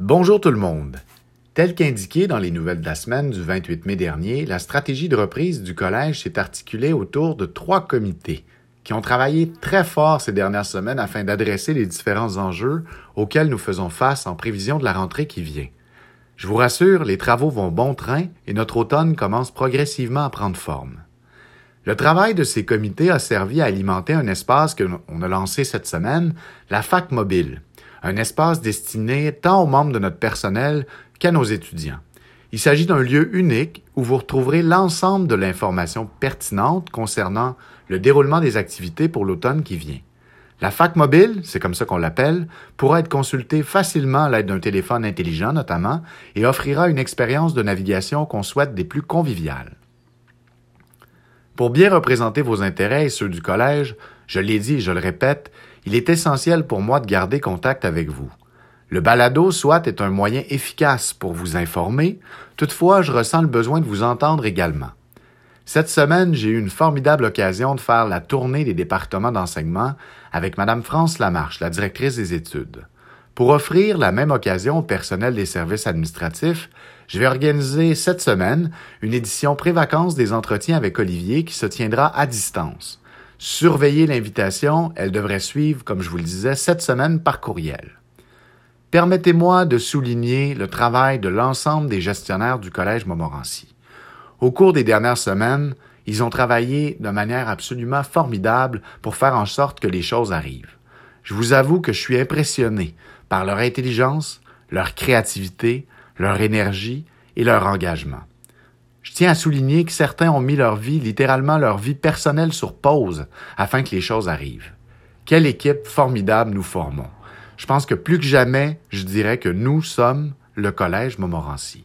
Bonjour tout le monde. Tel qu'indiqué dans les nouvelles de la semaine du 28 mai dernier, la stratégie de reprise du collège s'est articulée autour de trois comités qui ont travaillé très fort ces dernières semaines afin d'adresser les différents enjeux auxquels nous faisons face en prévision de la rentrée qui vient. Je vous rassure, les travaux vont bon train et notre automne commence progressivement à prendre forme. Le travail de ces comités a servi à alimenter un espace que l'on a lancé cette semaine, la Fac Mobile, un espace destiné tant aux membres de notre personnel qu'à nos étudiants. Il s'agit d'un lieu unique où vous retrouverez l'ensemble de l'information pertinente concernant le déroulement des activités pour l'automne qui vient. La fac mobile, c'est comme ça qu'on l'appelle, pourra être consultée facilement à l'aide d'un téléphone intelligent notamment et offrira une expérience de navigation qu'on souhaite des plus conviviales. Pour bien représenter vos intérêts et ceux du collège, je l'ai dit et je le répète, il est essentiel pour moi de garder contact avec vous. Le balado, soit, est un moyen efficace pour vous informer, toutefois, je ressens le besoin de vous entendre également. Cette semaine, j'ai eu une formidable occasion de faire la tournée des départements d'enseignement avec Mme France Lamarche, la directrice des études. Pour offrir la même occasion au personnel des services administratifs, je vais organiser cette semaine une édition pré-vacances des entretiens avec Olivier qui se tiendra à distance. Surveillez l'invitation, elle devrait suivre, comme je vous le disais, cette semaine par courriel. Permettez-moi de souligner le travail de l'ensemble des gestionnaires du Collège Montmorency. Au cours des dernières semaines, ils ont travaillé de manière absolument formidable pour faire en sorte que les choses arrivent. Je vous avoue que je suis impressionné par leur intelligence, leur créativité, leur énergie et leur engagement. Je tiens à souligner que certains ont mis leur vie, littéralement leur vie personnelle sur pause afin que les choses arrivent. Quelle équipe formidable nous formons. Je pense que plus que jamais, je dirais que nous sommes le Collège Montmorency.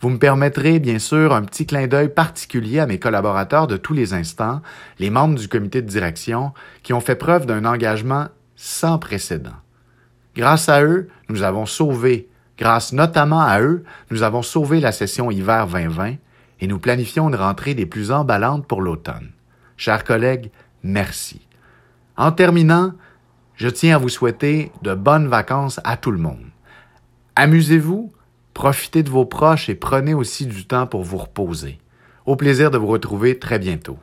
Vous me permettrez, bien sûr, un petit clin d'œil particulier à mes collaborateurs de tous les instants, les membres du comité de direction, qui ont fait preuve d'un engagement sans précédent. Grâce à eux, nous avons sauvé, grâce notamment à eux, nous avons sauvé la session hiver 2020 et nous planifions une rentrée des plus emballantes pour l'automne. Chers collègues, merci. En terminant, je tiens à vous souhaiter de bonnes vacances à tout le monde. Amusez-vous, Profitez de vos proches et prenez aussi du temps pour vous reposer. Au plaisir de vous retrouver très bientôt.